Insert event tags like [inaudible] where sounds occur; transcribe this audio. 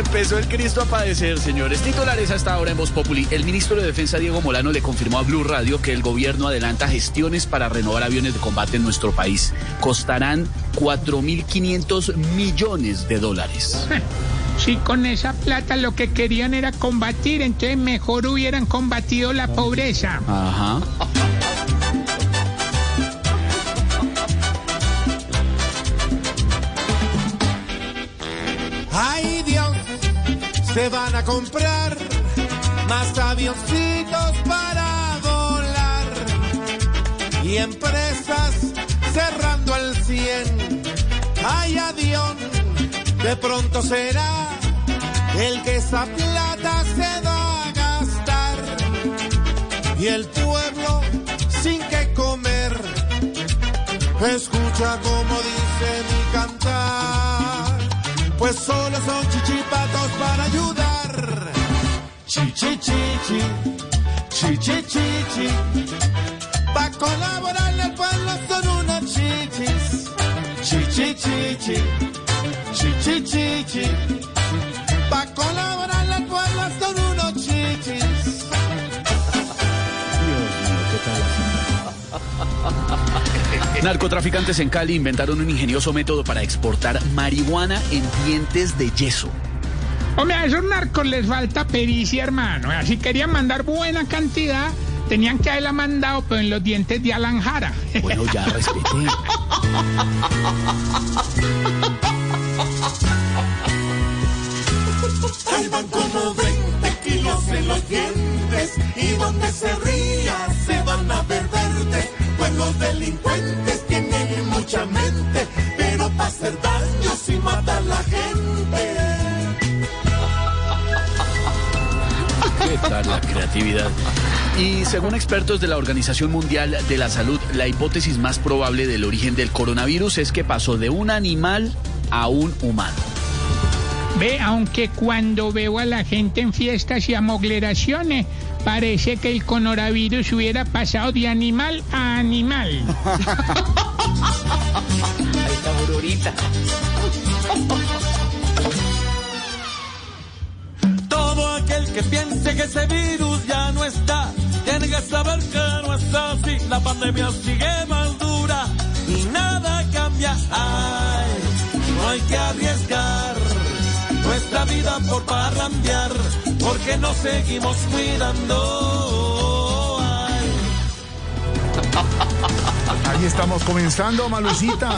Empezó el Cristo a padecer, señores. Titulares hasta ahora en Voz Populi. El ministro de Defensa Diego Molano le confirmó a Blue Radio que el gobierno adelanta gestiones para renovar aviones de combate en nuestro país. Costarán 4.500 millones de dólares. [laughs] Si con esa plata lo que querían era combatir, entonces mejor hubieran combatido la pobreza. Ajá. Ay se van a comprar más avioncitos para volar y empresas cerrando el 100. Ay avión, de pronto será el que esa plata se va a gastar y el pueblo sin que comer. Escucha como dice mi cantar, pues solo son chichipatos. Chichi chichi, chichi chichi, pa colaborar el pueblo son unos chichis. Chichi chichi, chichi chichi, pa colaborar el pueblo son unos chichis. Narcotraficantes en Cali inventaron un ingenioso método para exportar marihuana en dientes de yeso. Hombre, a esos narcos les falta pericia, hermano. Si querían mandar buena cantidad, tenían que haberla mandado, pero en los dientes de Alan Jara. Bueno, ya respeté. Ahí van como 20 kilos en los dientes y donde se ría se van a ver verde. Pues los delincuentes tienen mucha mente, la creatividad? Y según expertos de la Organización Mundial de la Salud, la hipótesis más probable del origen del coronavirus es que pasó de un animal a un humano. Ve, aunque cuando veo a la gente en fiestas y amogleraciones, parece que el coronavirus hubiera pasado de animal a animal. [laughs] Todo que piense que ese virus ya no está, tiene que saber que no está así. La pandemia sigue más dura y nada cambia. Ay, no hay que arriesgar nuestra vida por parrandear, porque nos seguimos cuidando. Ahí estamos comenzando, Malucita.